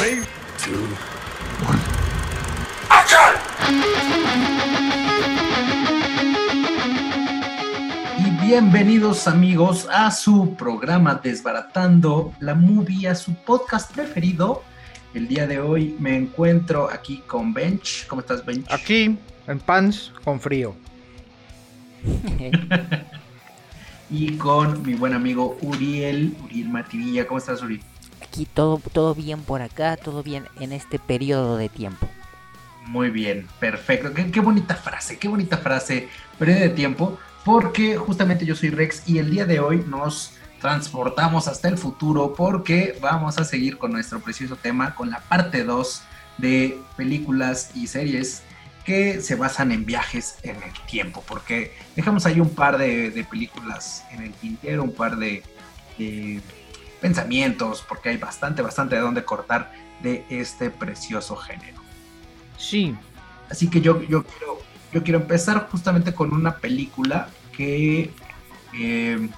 3, 2, 1. Y bienvenidos amigos a su programa Desbaratando la Movie, a su podcast preferido. El día de hoy me encuentro aquí con Bench. ¿Cómo estás, Bench? Aquí, en pants, con frío. y con mi buen amigo Uriel, Uriel Mativilla. ¿Cómo estás, Uriel? Aquí todo, todo bien por acá, todo bien en este periodo de tiempo. Muy bien, perfecto. Qué, bonita frase, qué bonita frase. Periodo de tiempo, porque justamente yo soy Rex y el día de hoy nos transportamos hasta el futuro porque vamos a seguir con nuestro precioso tema, con la parte 2 de películas y series que se basan en viajes en el tiempo, porque dejamos ahí un par de, películas en el tintero, un par de, pensamientos, porque hay bastante, bastante de dónde cortar de este precioso género. Sí. Así que yo, yo, quiero, yo quiero empezar justamente con una película que eh,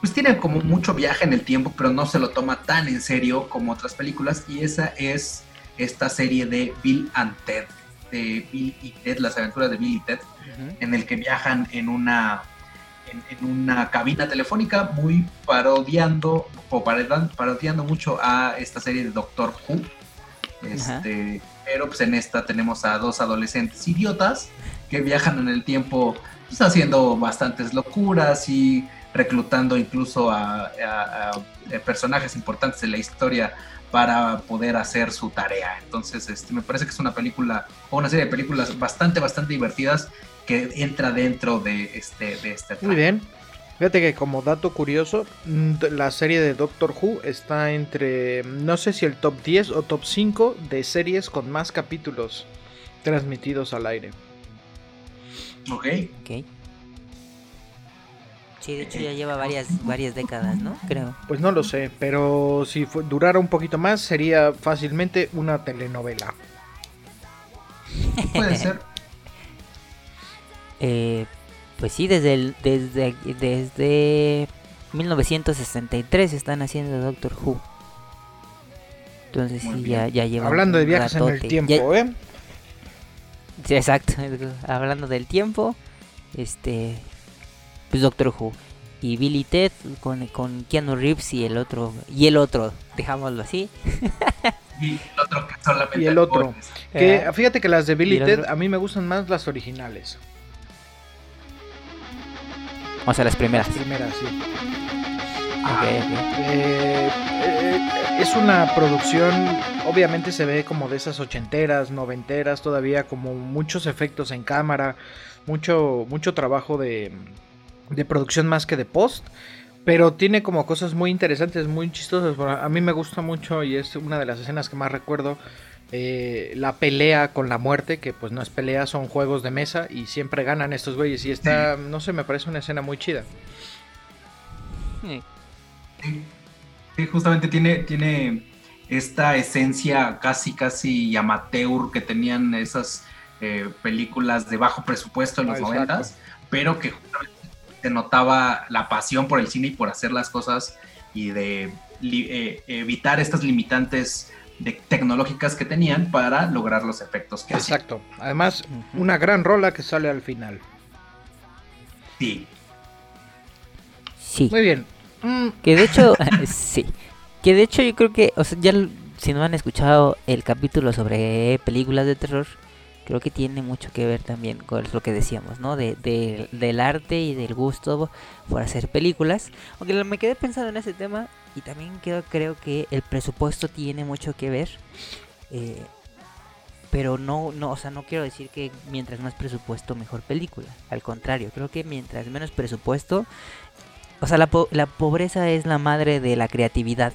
pues tiene como mucho viaje en el tiempo, pero no se lo toma tan en serio como otras películas, y esa es esta serie de Bill and Ted, de Bill y Ted, las aventuras de Bill y Ted, en el que viajan en una en, una cabina telefónica muy parodiando o parodiando mucho a esta serie de Doctor Who. Este, pero pues en esta tenemos a dos adolescentes idiotas que viajan en el tiempo pues, haciendo bastantes locuras y reclutando incluso a, personajes importantes de la historia para poder hacer su tarea. Entonces, este, me parece que es una película o una serie de películas bastante, bastante divertidas que entra dentro de este, de este Muy bien. Fíjate que como dato curioso, mm, la serie de Doctor Who está entre, no sé si el top 10 o top 5 de series con más capítulos transmitidos al aire. Ok. Ok. Sí, de hecho ya lleva varias, varias décadas, ¿no? Creo. Pues no lo sé, pero si durara un poquito más sería fácilmente una telenovela. Puede ser. Eh, pues sí, desde el, desde desde 1963 están haciendo Doctor Who. Entonces sí, ya, ya lleva. Hablando de viajes en el tiempo, ¿eh? Sí, exacto. Hablando del tiempo, este, pues Doctor Who y Billy Ted con, con Keanu Reeves y el otro y el otro, dejámoslo así. y el otro que solamente y el otro. Que, eh, fíjate que las de Billy Ted a mí me gustan más las originales. O sea, las primeras. Las primeras, sí. Ah, eh, eh, es una producción, obviamente se ve como de esas ochenteras, noventeras, todavía como muchos efectos en cámara, mucho, mucho trabajo de, de producción más que de post. Pero tiene como cosas muy interesantes, muy chistosas. A mí me gusta mucho y es una de las escenas que más recuerdo eh, la pelea con la muerte, que pues no es pelea, son juegos de mesa y siempre ganan estos güeyes. Y está, no sé, me parece una escena muy chida. Sí, justamente tiene, tiene esta esencia casi, casi amateur que tenían esas eh, películas de bajo presupuesto en los noventas, pero que justamente te notaba la pasión por el cine y por hacer las cosas y de eh, evitar estas limitantes de tecnológicas que tenían para lograr los efectos que Exacto. Además, una gran rola que sale al final. Sí. Sí. Muy bien. Mm. Que de hecho, sí. Que de hecho yo creo que, o sea, ya si no han escuchado el capítulo sobre películas de terror, creo que tiene mucho que ver también con lo que decíamos, ¿no? De, del arte y del gusto por hacer películas. Aunque me quedé pensando en ese tema y también creo, creo que el presupuesto tiene mucho que ver. Eh, pero no, no, o sea, no quiero decir que mientras más presupuesto mejor película. Al contrario, creo que mientras menos presupuesto, o sea, la, la pobreza es la madre de la creatividad.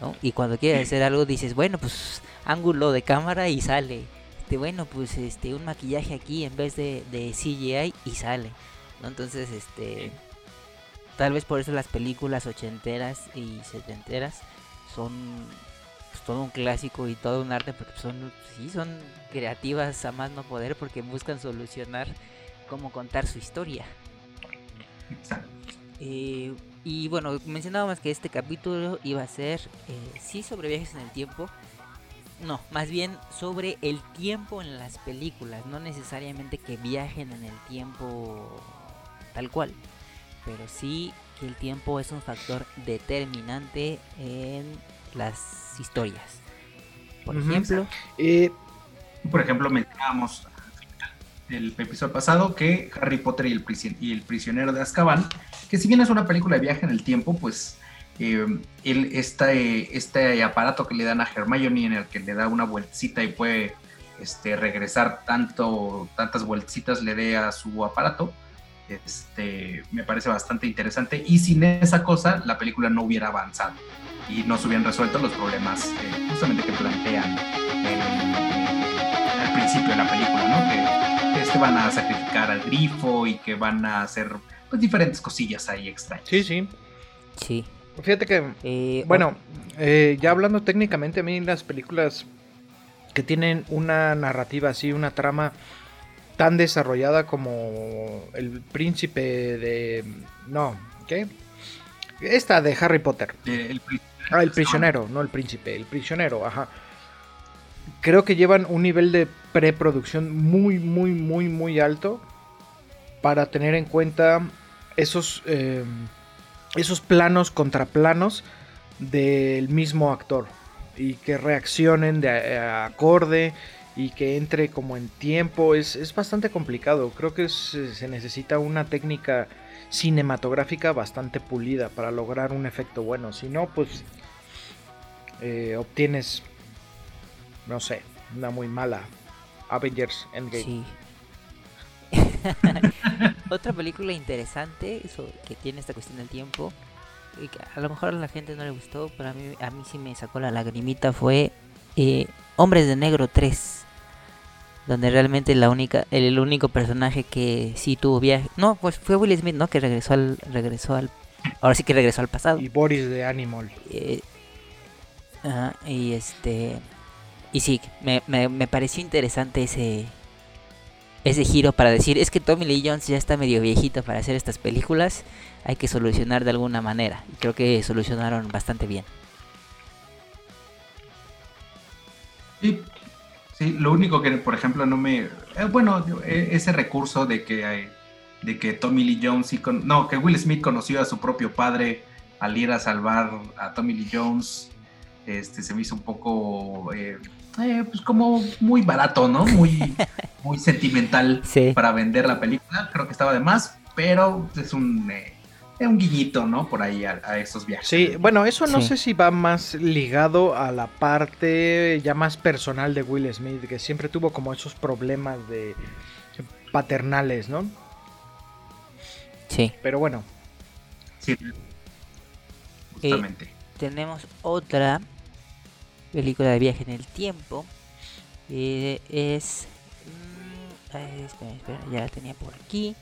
¿no? Y cuando quieres hacer algo dices, bueno, pues ángulo de cámara y sale este, bueno, pues este, un maquillaje aquí en vez de, de CGI y sale. Entonces, este, tal vez por eso las películas ochenteras y setenteras son pues, todo un clásico y todo un arte porque son, sí, son creativas a más no poder porque buscan solucionar cómo contar su historia. Eh, y bueno, mencionábamos que este capítulo iba a ser, eh, sí, sobre viajes en el tiempo. No, más bien sobre el tiempo en las películas. No necesariamente que viajen en el tiempo tal cual. Pero sí que el tiempo es un factor determinante en las historias. Por ejemplo... Eh, por ejemplo, mencionábamos el episodio pasado que Harry Potter y el, y el prisionero de Azkaban, que si bien es una película de viaje en el tiempo, pues eh, este, este aparato que le dan a Hermione en el que le da una vueltecita y puede este, regresar tanto, tantas vueltecitas le dé a su aparato, este, me parece bastante interesante y sin esa cosa la película no hubiera avanzado y no se hubieran resuelto los problemas eh, justamente que plantean al principio de la película, ¿no? Que, este van a sacrificar al grifo y que van a hacer pues, diferentes cosillas ahí extrañas. Sí, sí. Sí. Fíjate que, eh, bueno, eh, ya hablando técnicamente, a mí las películas que tienen una narrativa así, una trama tan desarrollada como El Príncipe de... No, ¿qué? Esta de Harry Potter. el, ah, el prisionero, no el príncipe, el prisionero, ajá. Creo que llevan un nivel de preproducción muy, muy, muy, muy alto para tener en cuenta esos, eh, esos planos contraplanos del mismo actor y que reaccionen de acorde y que entre como en tiempo es, bastante complicado. Creo que se necesita una técnica cinematográfica bastante pulida para lograr un efecto bueno. Si no, pues eh, obtienes, no sé, una muy mala Avengers Endgame. Sí. Otra película interesante que tiene esta cuestión del tiempo, y que a lo mejor a la gente no le gustó, pero a mí, a mí sí me sacó la lagrimita, fue eh, Hombres de Negro 3 donde realmente la única el, único personaje que sí tuvo viaje no pues fue Will Smith no que regresó al regresó al ahora sí que regresó al pasado y Boris de Animal eh, y este y sí me, me, me pareció interesante ese ese giro para decir, es que Tommy Lee Jones ya está medio viejito para hacer estas películas, hay que solucionar de alguna manera. Y creo que solucionaron bastante bien. Sí, sí lo único que, por ejemplo, no me... Eh, bueno, e, ese recurso de que, de que Tommy Lee Jones, y con, no, que Will Smith conoció a su propio padre al ir a salvar a Tommy Lee Jones, este, se me hizo un poco... Eh, eh, pues como muy barato, ¿no? Muy, muy sentimental para vender la película. Creo que estaba de más, pero es un, eh, un guiñito, ¿no? Por ahí a, esos viajes. Sí, bueno, eso no sé si va más ligado a la parte ya más personal de Will Smith, que siempre tuvo como esos problemas de paternales, ¿no? Sí. Pero bueno. Sí. Justamente. tenemos otra película de viaje en el tiempo. Eh, es... Mm, espera, espera, ya la tenía por aquí.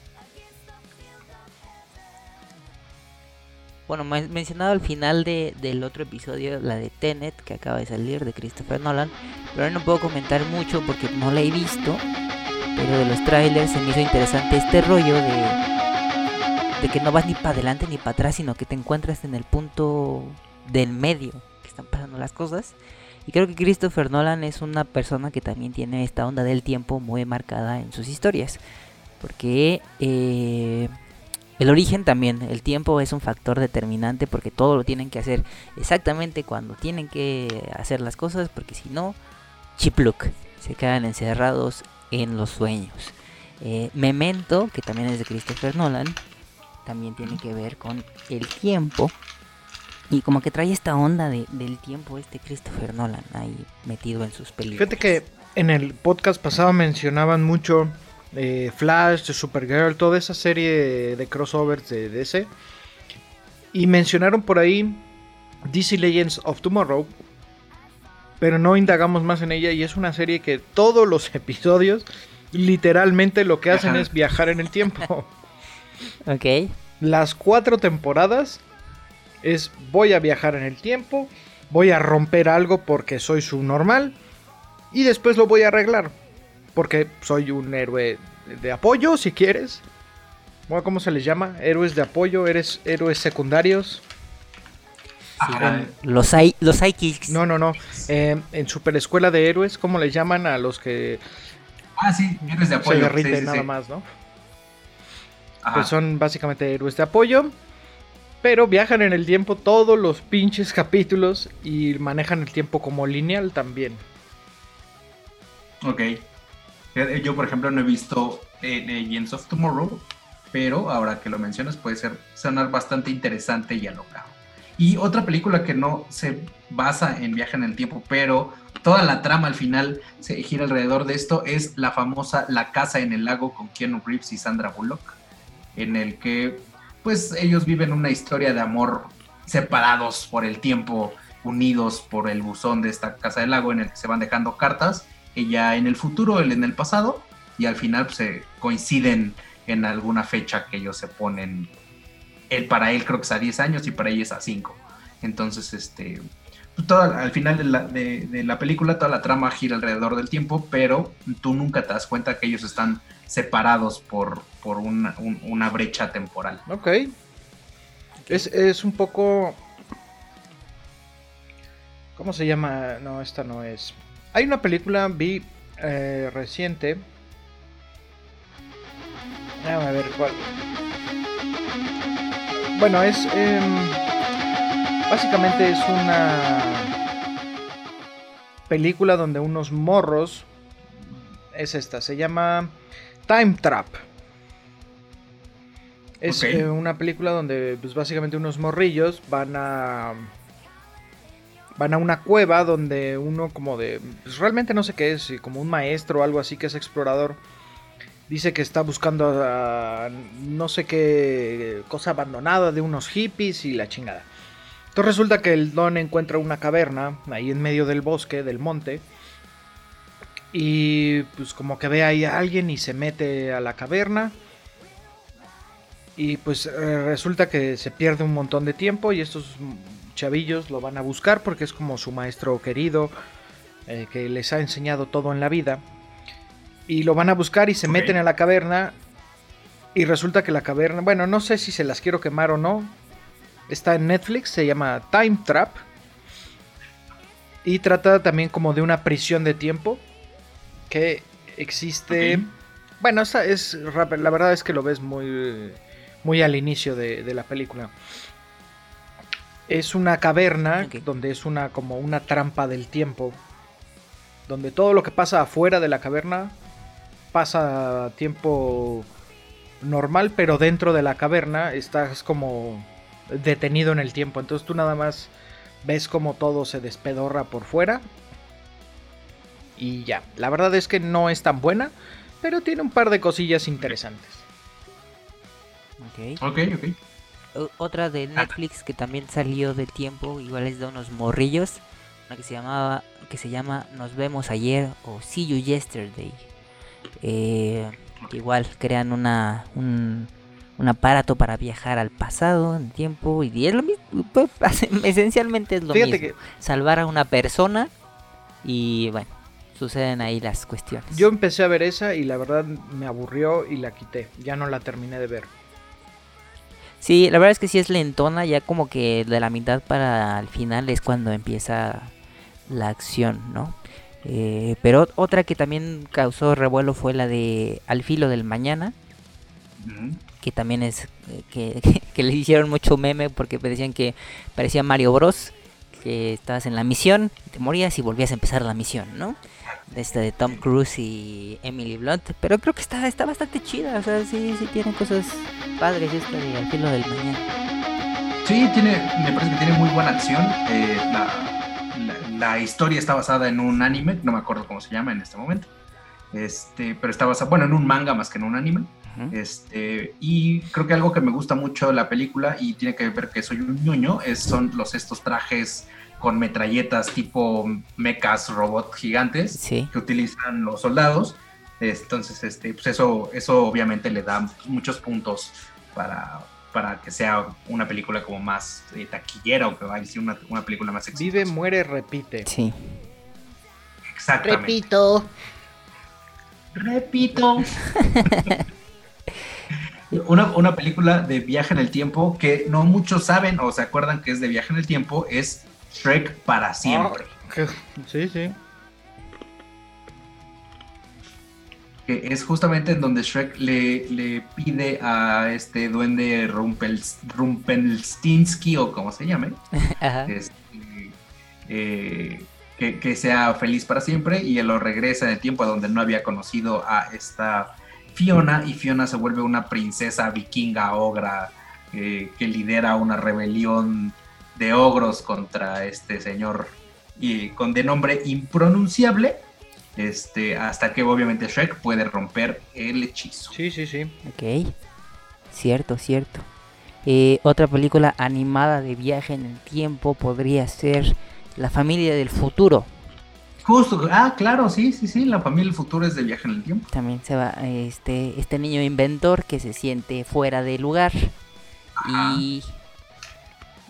Bueno, mencionado al final de, del otro episodio, la de Tenet, que acaba de salir de Christopher Nolan. Pero no puedo comentar mucho porque no la he visto. Pero de los trailers se me hizo interesante este rollo de, de que no vas ni para adelante ni para atrás, sino que te encuentras en el punto del medio que están pasando las cosas. Y creo que Christopher Nolan es una persona que también tiene esta onda del tiempo muy marcada en sus historias. Porque eh, el origen también, el tiempo es un factor determinante porque todo lo tienen que hacer exactamente cuando tienen que hacer las cosas, porque si no, chipluck, se quedan encerrados en los sueños. Eh, Memento, que también es de Christopher Nolan, también tiene que ver con el tiempo y como que trae esta onda de, del tiempo este Christopher Nolan ahí metido en sus películas. Fíjate que en el podcast pasado mencionaban mucho eh, Flash, Supergirl, toda esa serie de crossovers de DC. Y mencionaron por ahí DC Legends of Tomorrow. Pero no indagamos más en ella y es una serie que todos los episodios literalmente lo que hacen es viajar en el tiempo. ok. Las cuatro temporadas es voy a viajar en el tiempo, voy a romper algo porque soy subnormal y después lo voy a arreglar porque soy un héroe de apoyo si quieres. Bueno, ¿cómo se les llama? Héroes de apoyo, eres héroes secundarios. Con los, psy- los psychics. No, no, no. Eh, en Super Escuela de Héroes, ¿cómo les llaman a los que Ah, sí, héroes de se apoyo. derriten sí, sí, nada sí. más, no? Ajá. Pues son básicamente héroes de apoyo. Pero viajan en el tiempo todos los pinches capítulos y manejan el tiempo como lineal también. Ok. Fíjate, Yo, por ejemplo, no he visto eh, Legends of Tomorrow, pero ahora que lo mencionas puede ser sonar bastante interesante y alocado. Y otra película que no se basa en viaje en el tiempo, pero toda la trama al final se gira alrededor de esto, es la famosa La Casa en el Lago con Keanu Reeves y Sandra Bullock, en el que pues ellos viven una historia de amor separados por el tiempo, unidos por el buzón de esta Casa del Lago en el que se van dejando cartas ella en el futuro, él en el pasado, y al final pues, se coinciden en alguna fecha que ellos se ponen. Él para él creo que es a 10 años y para ella es a 5. Entonces, este, pues, toda- al final de la, película, toda la trama gira alrededor del tiempo, pero tú nunca te das cuenta que ellos están separados por, por una, un- una brecha temporal. Ok. Es, es un poco... ¿Cómo se llama? No, esta no es. Hay una película, vi eh, reciente. Déjame ver cuál. Bueno, es... em, básicamente es una película donde unos morros... Es esta, se llama Time Trap. Es eh, una película donde pues básicamente unos morrillos van a van a una cueva donde uno como de pues, realmente no sé qué es, como un maestro o algo así que es explorador dice que está buscando a no sé qué cosa abandonada de unos hippies y la chingada. Entonces resulta que el don encuentra una caverna ahí en medio del bosque, del monte. Y pues como que ve ahí a alguien y se mete a la caverna. Y pues eh, resulta que se pierde un montón de tiempo y estos chavillos lo van a buscar porque es como su maestro querido eh, que les ha enseñado todo en la vida. Y lo van a buscar y se meten a la caverna. Y resulta que la caverna, bueno, no sé si se las quiero quemar o no. Está en Netflix, se llama Time Trap. Y trata también como de una prisión de tiempo que existe. Bueno, es la verdad es que lo ves muy muy al inicio de, de la película. Es una caverna donde es una como una trampa del tiempo, donde todo lo que pasa afuera de la caverna pasa a tiempo normal, pero dentro de la caverna estás como detenido en el tiempo. Entonces tú nada más ves como todo se despedorra por fuera. Y ya, la verdad es que no es tan buena, pero tiene un par de cosillas interesantes. Ok. Ok, ok. Otra de Netflix que también salió del tiempo, igual es de unos morrillos, una que se llamaba, que se llama Nos vemos ayer o See You Yesterday. Eh, que igual crean una un, un aparato para viajar al pasado en tiempo y es lo mismo, pues, esencialmente es lo Fíjate mismo. que Salvar a una persona y bueno, suceden ahí las cuestiones. yo empecé a ver esa y la verdad me aburrió y la quité. Ya no la terminé de ver. Sí, la verdad es que sí es lentona, ya como que de la mitad para el final es cuando empieza la acción, ¿no? Eh, pero otra que también causó revuelo fue la de Al filo del mañana, que también es eh, que, que, que le hicieron mucho meme porque decían que parecía Mario Bros, que estabas en la misión, te morías y volvías a empezar la misión, ¿no? Esta de Tom Cruise y Emily Blunt, pero creo que está, está bastante chida, o sea, sí, sí tiene cosas padres esta de Al filo del mañana. Sí, tiene, me parece que tiene muy buena acción. Eh, la, la- la historia está basada en un anime, no me acuerdo cómo se llama en este momento. Este, pero está basada, bueno, en un manga más que en un anime. Este, y creo que algo que me gusta mucho de la película y tiene que ver que soy un ñoño es, son los estos trajes con metralletas tipo mechas robot gigantes Sí. que utilizan los soldados. Entonces, este, pues eso, eso obviamente le da muchos puntos para, para que sea una película como más eh, taquillera o que vaya a ser una, una película más exitosa. Vive, muere, repite. Sí. Exactamente. Repito. Repito. Una, una película de viaje en el tiempo que no muchos saben o se acuerdan que es de viaje en el tiempo es Shrek para siempre. Que- Sí, sí. que es justamente en donde Shrek le, le pide a este duende Rumpels, Rumpelstiltskin o como se llame, Ajá. este, eh, que, que sea feliz para siempre y él lo regresa en el tiempo a donde no había conocido a esta Fiona y Fiona se vuelve una princesa vikinga ogra eh, que lidera una rebelión de ogros contra este señor y con de nombre impronunciable este hasta que obviamente Shrek puede romper el hechizo. Sí, sí, sí. Ok. Cierto, cierto. Eh, otra película animada de viaje en el tiempo podría ser La familia del futuro. Justo, ah, claro, sí, sí, sí, la familia del futuro es de viaje en el tiempo. También se va este, este niño inventor que se siente fuera de lugar Ajá. y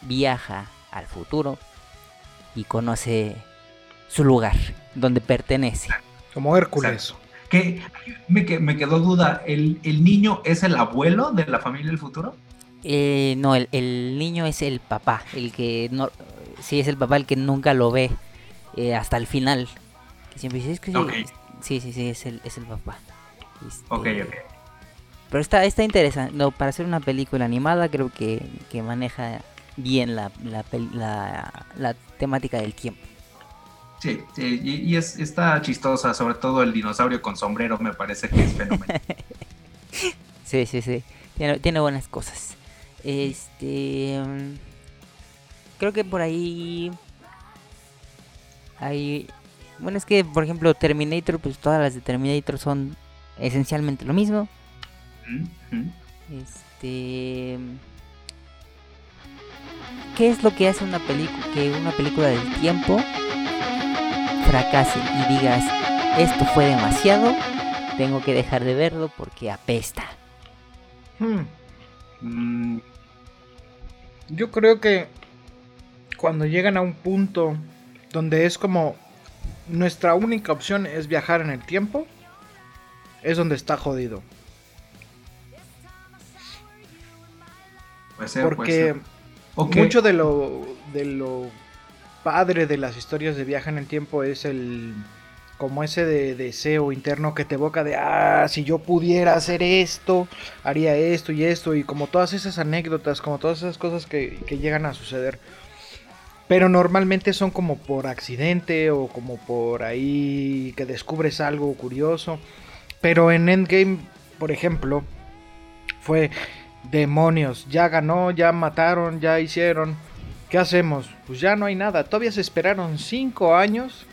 viaja al futuro y conoce su lugar, donde pertenece. Como Hércules. Que me, que- me quedó duda, ¿el, ¿el niño es el abuelo de la familia del futuro? Eh, no, el, el niño es el papá, el que no... Sí, es el papá el que nunca lo ve eh, hasta el final. Que siempre dice, es que... Sí, sí, sí, es el, es el papá. Este, Ok, ok. Pero está, está interesante. No, para hacer una película animada creo que, que maneja bien la, la, la- la temática del tiempo. Sí, sí, y, y es, está chistosa, sobre todo el dinosaurio con sombrero me parece que es fenomenal. Sí, sí, sí. Tiene, tiene buenas cosas. Este. mm, Creo que por ahí. Hay. Bueno, es que, por ejemplo, Terminator, pues todas las de Terminator son esencialmente lo mismo. Mm. Este. ¿Qué es lo que hace una película que una película del tiempo fracase y digas esto fue demasiado, tengo que dejar de verlo porque apesta? Hmm. Mm, Yo creo que cuando llegan a un punto donde es como nuestra única opción es viajar en el tiempo, es donde está jodido. puede ser, puede Porque ser. Ok, mucho de lo, de lo padre de las historias de viaje en el tiempo es el como ese de deseo interno que te evoca de ah si yo pudiera hacer esto haría esto y esto y como todas esas anécdotas como todas esas cosas que, que llegan a suceder pero normalmente son como por accidente o como por ahí que descubres algo curioso pero en Endgame por ejemplo fue demonios ya ganó ya mataron ya hicieron ¿Qué hacemos? Pues ya no hay nada. Todavía se esperaron cinco años.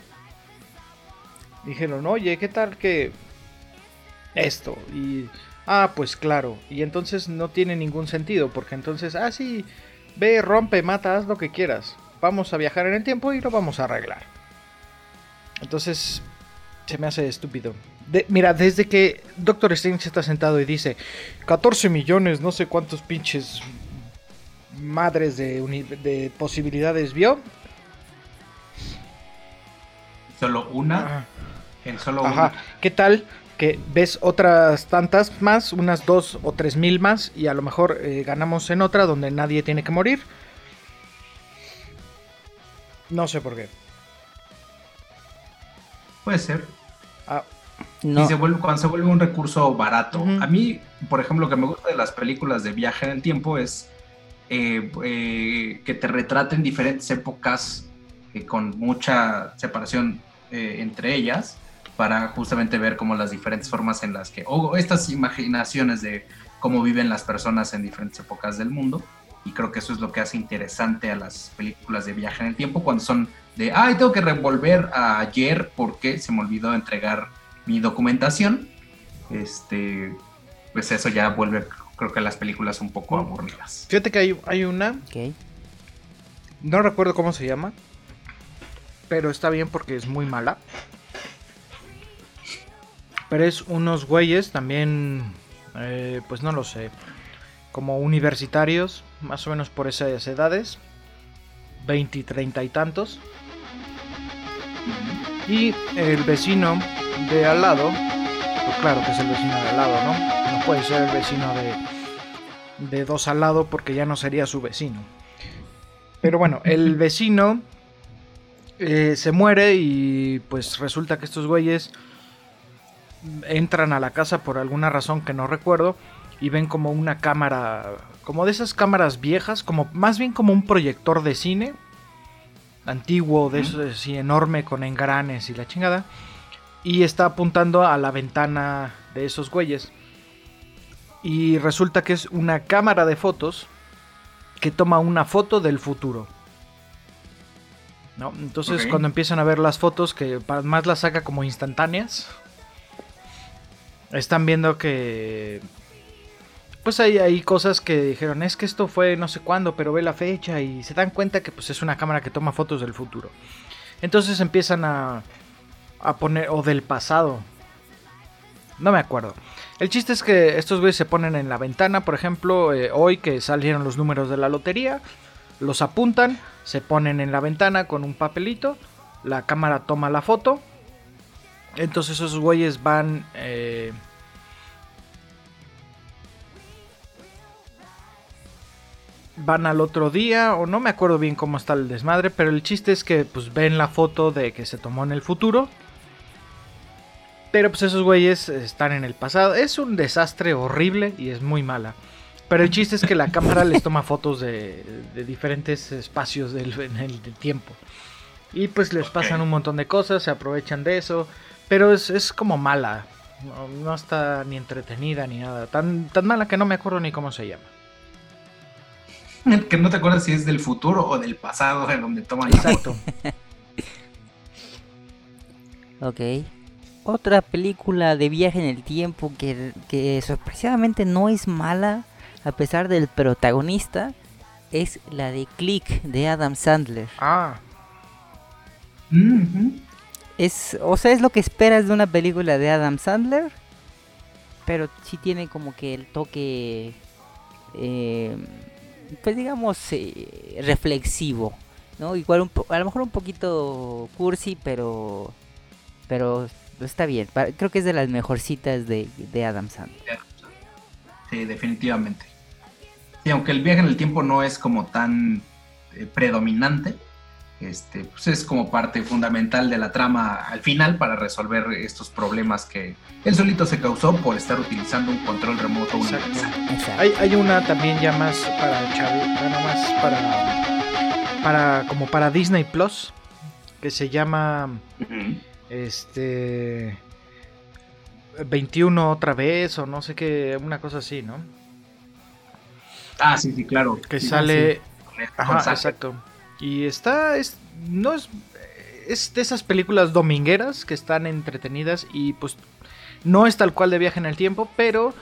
Dijeron, oye, ¿qué tal que esto? Y, ah, pues claro. Y entonces no tiene ningún sentido. Porque entonces, ah, sí, ve, rompe, mata, haz lo que quieras. Vamos a viajar en el tiempo y lo vamos a arreglar. Entonces, se me hace estúpido. De- mira, desde que Doctor Strange está sentado y dice 14 millones, no sé cuántos pinches madres de, posibilidades vio. solo una, Ajá. en solo Ajá. ¿Qué tal que ves otras tantas más, unas dos o tres mil más, y a lo mejor eh, ganamos en otra donde nadie tiene que morir? No sé por qué. puede ser. Ah, No, Y se vuelve, cuando se vuelve un recurso barato. A mí, por ejemplo, lo que me gusta de las películas de viaje en el tiempo es eh, eh, que te retraten diferentes épocas eh, con mucha separación eh, entre ellas para justamente ver como las diferentes formas en las que, o estas imaginaciones de cómo viven las personas en diferentes épocas del mundo. Y creo que eso es lo que hace interesante a las películas de viaje en el tiempo cuando son de, ay, tengo que revolver a ayer porque se me olvidó entregar mi documentación. Este, pues eso ya vuelve, creo que las películas un poco aburridas. fíjate que hay, hay una, no recuerdo cómo se llama, pero está bien porque es muy mala. Pero es unos güeyes también, eh, pues no lo sé, como universitarios, más o menos por esas edades, 20 y 30 y tantos. Y el vecino de al lado, pues claro que es el vecino de al lado, ¿no? No puede ser el vecino de de dos al lado porque ya no sería su vecino. Pero bueno, el vecino eh, se muere y pues resulta que estos güeyes entran a la casa por alguna razón que no recuerdo y ven como una cámara, como de esas cámaras viejas, como más bien como un proyector de cine antiguo, de eso así enorme con engranes y la chingada, y está apuntando a la ventana de esos güeyes. Y resulta que es una cámara de fotos que toma una foto del futuro. ¿No? Entonces cuando empiezan a ver las fotos, que más las saca como instantáneas, están viendo que... Pues hay, hay cosas que dijeron, es que esto fue no sé cuándo, pero ve la fecha y se dan cuenta que pues es una cámara que toma fotos del futuro. Entonces empiezan a, a poner, o del pasado. No me acuerdo. El chiste es que estos güeyes se ponen en la ventana, por ejemplo, eh, hoy que salieron los números de la lotería, los apuntan, se ponen en la ventana con un papelito, la cámara toma la foto, entonces esos güeyes van... eh, van al otro día o no me acuerdo bien cómo está el desmadre, pero el chiste es que pues ven la foto de que se tomó en el futuro. Pero pues esos güeyes están en el pasado. Es un desastre horrible y es muy mala. Pero el chiste es que la cámara les toma fotos de, de diferentes espacios del, en el del tiempo. Y pues les pasan un montón de cosas, se aprovechan de eso. Pero es, es como mala. No, no está ni entretenida ni nada. Tan, tan mala que no me acuerdo ni cómo se llama. Que no te acuerdas si es del futuro o del pasado en donde toman la foto. Exacto. Ok. Otra película de viaje en el tiempo que, que sorpresivamente no es mala, a pesar del protagonista, es la de Click de Adam Sandler. Ah, Ujú. Es, o sea, es lo que esperas de una película de Adam Sandler, pero sí tiene como que el toque, eh, pues digamos, eh, reflexivo, ¿no? Igual un po- a lo mejor un poquito cursi, pero, pero está bien. Creo que es de las mejorcitas de, de Adam Sandler. Sí, definitivamente. Sí, aunque el viaje en el tiempo no es como tan eh, predominante, este, pues es como parte fundamental de la trama al final para resolver estos problemas que él solito se causó por estar utilizando un control remoto Exacto. universal. Exacto. hay, hay una también ya más para Chavi, bueno, más para, para como para Disney Plus que se llama Ujú. este 21 otra vez o no sé qué, una cosa así, ¿no? Ah, sí, sí, claro. Que Sí, sale con Ajá, exacto. Y está, es, no es, es de esas películas domingueras que están entretenidas y pues no es tal cual de viaje en el tiempo, pero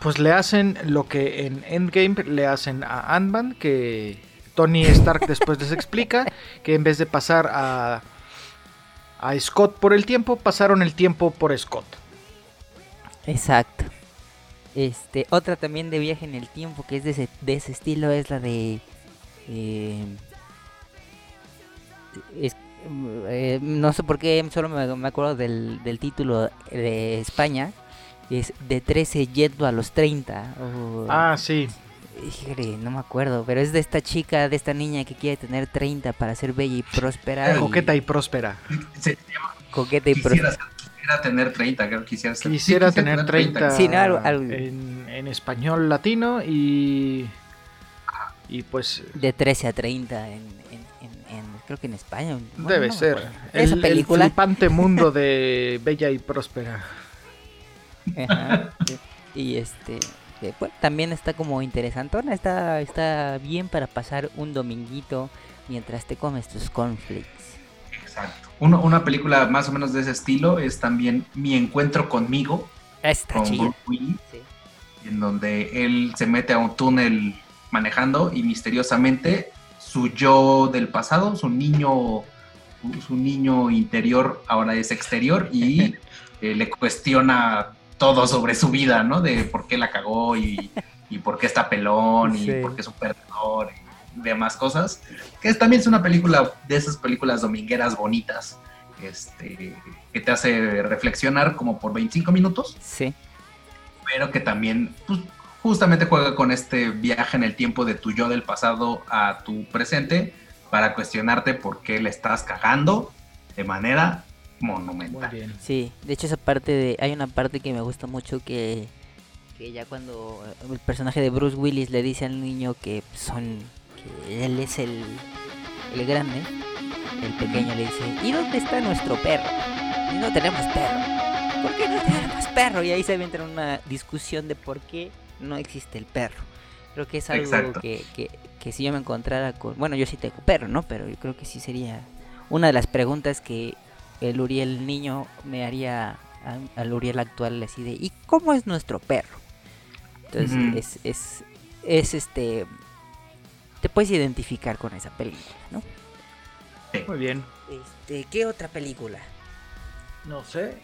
pues le hacen lo que en Endgame le hacen a Ant-Man, que Tony Stark después les explica, que en vez de pasar a, a Scott por el tiempo, pasaron el tiempo por Scott. Exacto. Este, otra también de viaje en el tiempo que es de ese, de ese estilo es la de eh, es- eh, no sé por qué solo me, me acuerdo del, del título de España. Es de 13 yendo a los 30 o- Ah, sí. híjole, no me acuerdo pero es de esta chica de esta niña que quiere tener 30 para ser bella y próspera y- Coqueta y próspera. Se llama coqueta y quisiera, próspera. quisiera tener 30, creo que quisiera, ser- sí, Quisiera tener 30 Sí, no, algo- algo- En, en español latino y y pues de 13 a 30 en, en- en- en- creo que en España bueno, debe no ser el, esa el película flipante mundo de Bella y Próspera. Ajá. y este eh, pues, también está como interesantona está está bien para pasar un dominguito mientras te comes tus cornflakes Exacto. Uno- una película más o menos de ese estilo es también Mi Encuentro conmigo, está con Bruce Willis, sí. en donde él se mete a un túnel manejando y misteriosamente su yo del pasado, su niño, su niño interior ahora es exterior y eh, le cuestiona todo sobre su vida, ¿no? De por qué la cagó y, y por qué está pelón y Sí. por qué es un perdedor y demás cosas. Que es- también es una película de esas películas domingueras bonitas, este, que te hace reflexionar como por 25 minutos sí pero que también pues, justamente juega con este viaje en el tiempo de tu yo del pasado a tu presente para cuestionarte por qué le estás cagando de manera monumental. Muy bien. Sí, de hecho esa parte de... Hay una parte que me gusta mucho que... Que ya cuando el personaje de Bruce Willis le dice al niño que son... Que él es el... El grande. El pequeño le dice... ¿Y dónde está nuestro perro? Y no tenemos perro. ¿Por qué no tenemos perro? Y ahí se entra una discusión de por qué no existe el perro. Creo que es algo Exacto. que, que, que si yo me encontrara con... Bueno, yo sí tengo perro, ¿no? Pero yo creo que sí sería una de las preguntas que el Uriel niño me haría a- al Uriel actual así de ¿y cómo es nuestro perro? Entonces es, es, es este... Te puedes identificar con esa película, ¿no? Muy bien. Este, ¿qué otra película? No sé.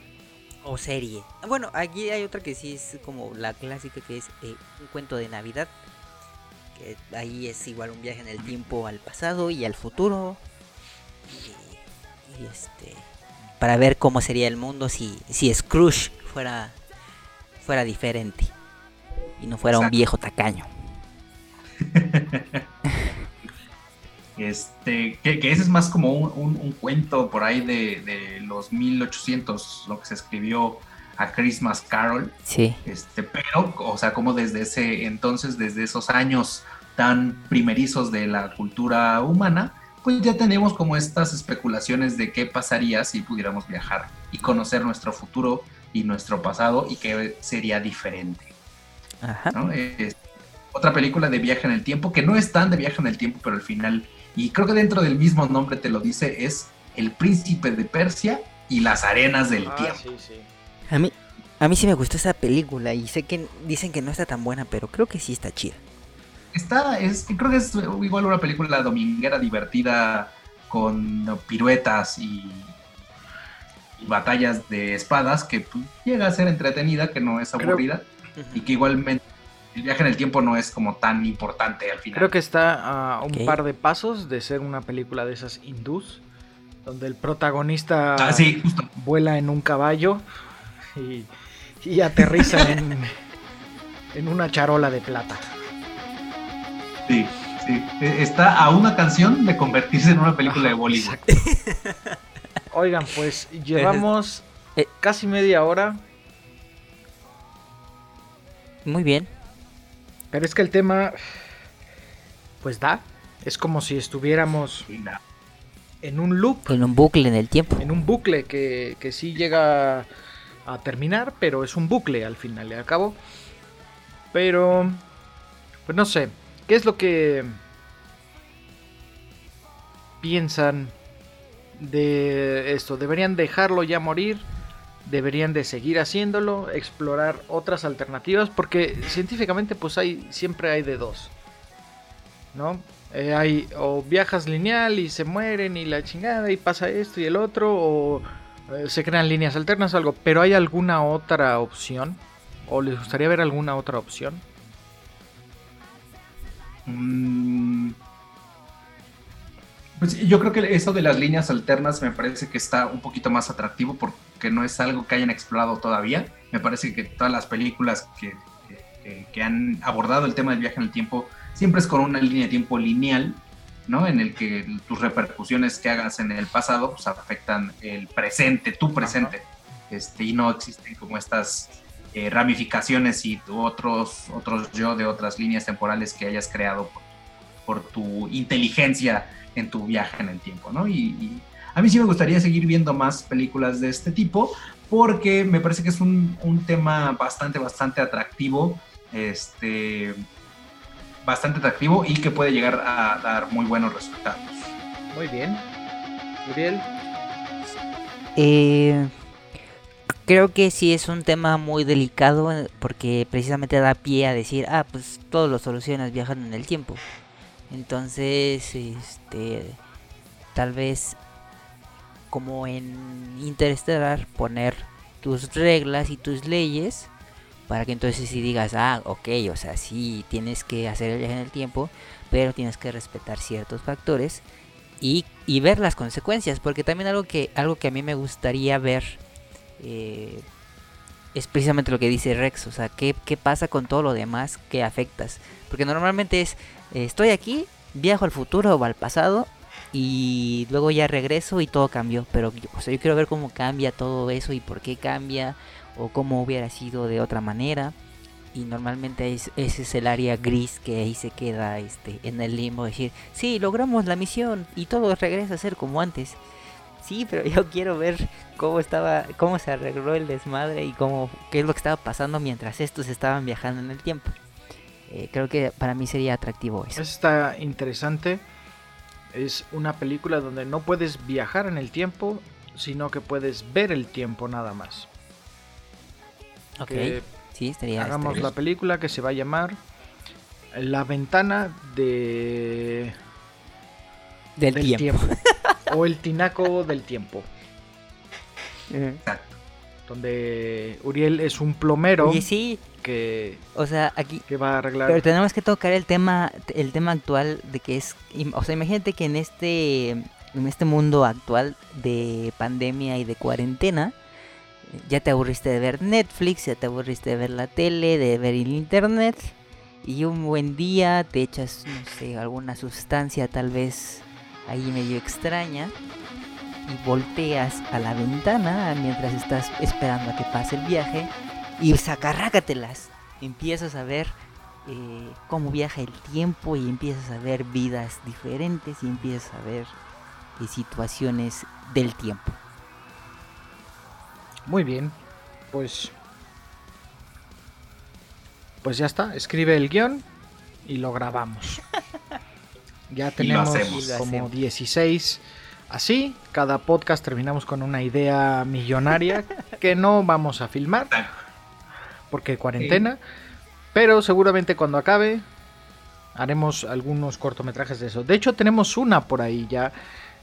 O serie. Bueno, aquí hay otra que sí es como la clásica que es eh, un cuento de Navidad. Que ahí es igual un viaje en el tiempo al pasado y al futuro. Y, y este. Para ver cómo sería el mundo si, si Scrooge fuera, fuera diferente. Y no fuera un viejo tacaño. Este, que, que ese es más como un, un- un cuento por ahí de, de los 1800, lo que se escribió a Christmas Carol. Sí. Este, pero, o sea, como desde ese entonces, desde esos años tan primerizos de la cultura humana, pues ya tenemos como estas especulaciones de qué pasaría si pudiéramos viajar y conocer nuestro futuro y nuestro pasado y qué sería diferente. Ajá. ¿no? Es otra película de viaje en el tiempo que no es tan de viaje en el tiempo, pero al final, y creo que dentro del mismo nombre te lo dice, es El Príncipe de Persia y las arenas del Ah, tiempo. sí, sí. A mí, a mí sí me gustó esa película y sé que dicen que no está tan buena, pero creo que sí está chida. Está, es, creo que es igual una película dominguera divertida con piruetas y, y batallas de espadas que pues, llega a ser entretenida, que no es Creo- aburrida y que igualmente el viaje en el tiempo no es como tan importante al final. Creo que está a un par de pasos de ser una película de esas hindús, donde el protagonista Ah, sí, justo. vuela en un caballo y, y aterriza en, en una charola de plata. Sí, sí. E- Está a una canción de convertirse en una película de Bollywood. Oigan, pues llevamos Eh. casi media hora, Muy bien. Pero es que el tema, pues da. Es como si estuviéramos en un loop, En un bucle en el tiempo. en un bucle que, que sí llega a terminar, pero es un bucle al final y al cabo. Pero, pues no sé, ¿qué es lo que piensan de esto? ¿Deberían dejarlo ya morir? ¿Deberían de seguir haciéndolo? ¿Explorar otras alternativas? Porque científicamente pues hay, siempre hay de dos. ¿No? Eh, hay o viajas lineal y se mueren y la chingada y pasa esto y el otro o eh, se crean líneas alternas o algo, pero hay alguna otra opción o les gustaría ver alguna otra opción. Mm, Pues yo creo que eso de las líneas alternas me parece que está un poquito más atractivo porque no es algo que hayan explorado todavía. Me parece que todas las películas que, que- que han abordado el tema del viaje en el tiempo siempre es con una línea de tiempo lineal, ¿no? En el que tus repercusiones que hagas en el pasado pues, afectan el presente, tu presente. Este, y no existen como estas eh, ramificaciones y otros, otros yo de otras líneas temporales que hayas creado por, por tu inteligencia en tu viaje en el tiempo, ¿no? Y, y a mí sí me gustaría seguir viendo más películas de este tipo porque me parece que es un, un tema bastante, bastante atractivo, este, bastante atractivo y que puede llegar a dar muy buenos resultados. Muy bien. Uriel. Eh, creo que sí es un tema muy delicado eh, porque precisamente da pie a decir, ah, pues todo lo solucionas viajando en el tiempo. Entonces, este, tal vez como en Interstellar poner tus reglas y tus leyes para que entonces si digas, ah, ok, o sea, sí tienes que hacer el viaje en el tiempo, pero tienes que respetar ciertos factores y, y ver las consecuencias, porque también algo que, algo que a mí me gustaría ver eh, es precisamente lo que dice Rex, o sea, ¿qué, qué pasa con todo lo demás que afectas? Porque normalmente es, estoy aquí, viajo al futuro o al pasado y luego ya regreso y todo cambió, pero o sea, yo quiero ver cómo cambia todo eso y por qué cambia o cómo hubiera sido de otra manera. Y normalmente es, ese es el área gris que ahí se queda este, en el limbo. Decir, sí, logramos la misión y todo regresa a ser como antes. Sí, pero yo quiero ver cómo estaba, cómo se arregló el desmadre y cómo, qué es lo que estaba pasando mientras estos estaban viajando en el tiempo. Eh, creo que para mí sería atractivo eso. Está interesante. Es una película donde no puedes viajar en el tiempo, sino que puedes ver el tiempo nada más. Ok, Que sí, estaría... hagamos estaría- la película que se va a llamar La ventana de del, tiempo. o el tinaco del tiempo. Exacto. Donde Uriel es un plomero Oye, sí, que, o sea, aquí... que va a arreglar Pero tenemos que tocar el tema, el tema actual de que es, o sea, imagínate que en este, en este mundo actual de pandemia y de cuarentena, ya te aburriste de ver Netflix, ya te aburriste de ver la tele, de ver el internet, y un buen día te echas, no sé, alguna sustancia tal vez ahí medio extraña y volteas a la ventana mientras estás esperando a que pase el viaje y sacarrácatelas. Empiezas a ver eh, cómo viaja el tiempo y empiezas a ver vidas diferentes y empiezas a ver eh, situaciones del tiempo. Muy bien, pues. Pues ya está, escribe el guion y lo grabamos. Ya tenemos hacemos. Y lo como hacemos. 16 así. Cada podcast terminamos con una idea millonaria que no vamos a filmar porque cuarentena. Pero seguramente cuando acabe haremos algunos cortometrajes de eso. De hecho tenemos una por ahí ya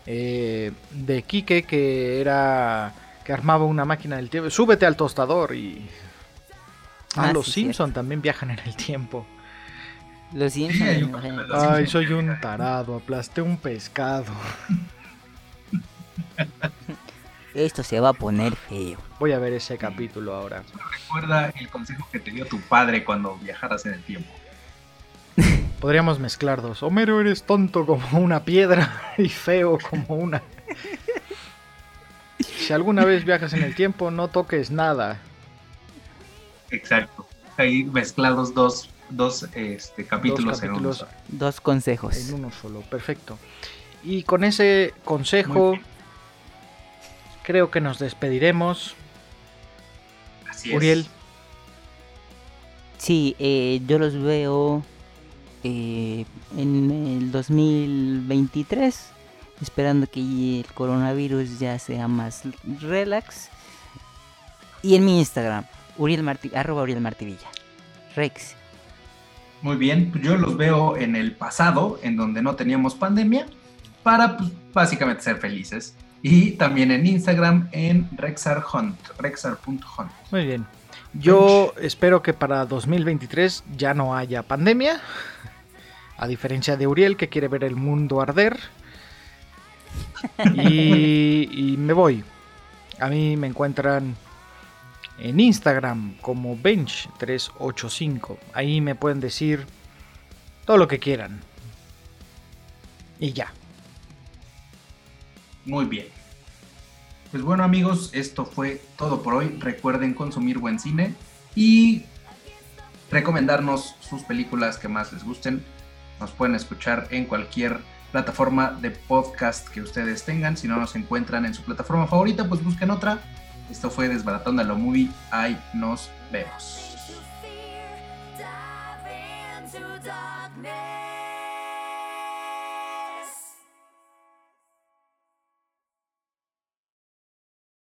eh, de Quique que era que armaba una máquina del tiempo. Súbete al tostador y... Ah, Ah, los sí, Simpson también viajan en el tiempo. Los capítulo de Ay, soy un tarado, aplasté un pescado. Esto se va a poner feo. Voy a ver ese capítulo ahora. Recuerda el consejo que te dio tu padre cuando viajaras en el tiempo. Podríamos mezclar dos. Homero eres tonto como una piedra y feo como una. Si alguna vez viajas en el tiempo, no toques nada. Exacto. Ahí mezclados dos, dos este, capítulos, Dos capítulos en uno. Dos consejos. en uno solo. Perfecto. Y con ese Muy consejo, bien. Creo que nos despediremos. Así es. Uriel, Sí, eh, yo los veo eh, en el 2023, esperando que el coronavirus ya sea más relax. Y en mi Instagram, Uriel Marti, arroba Uriel Martivilla. Rex. Muy bien, pues yo los veo en el pasado, en donde no teníamos pandemia, para pues, básicamente ser felices. Y también en Instagram en rexarhunt, rexar.hunt. muy bien. Yo espero que para 2023 ya no haya pandemia. A diferencia de Uriel que quiere ver el mundo arder. Y, y me voy. A mí me encuentran en Instagram como Bench385. Ahí me pueden decir todo lo que quieran. Y ya. Muy bien. Pues bueno amigos, esto fue todo por hoy. Recuerden consumir buen cine y recomendarnos sus películas que más les gusten. Nos pueden escuchar en cualquier plataforma de podcast que ustedes tengan. Si no nos encuentran en su plataforma favorita, pues busquen otra. Esto fue Desbaratando a la Movie. Ahí nos vemos.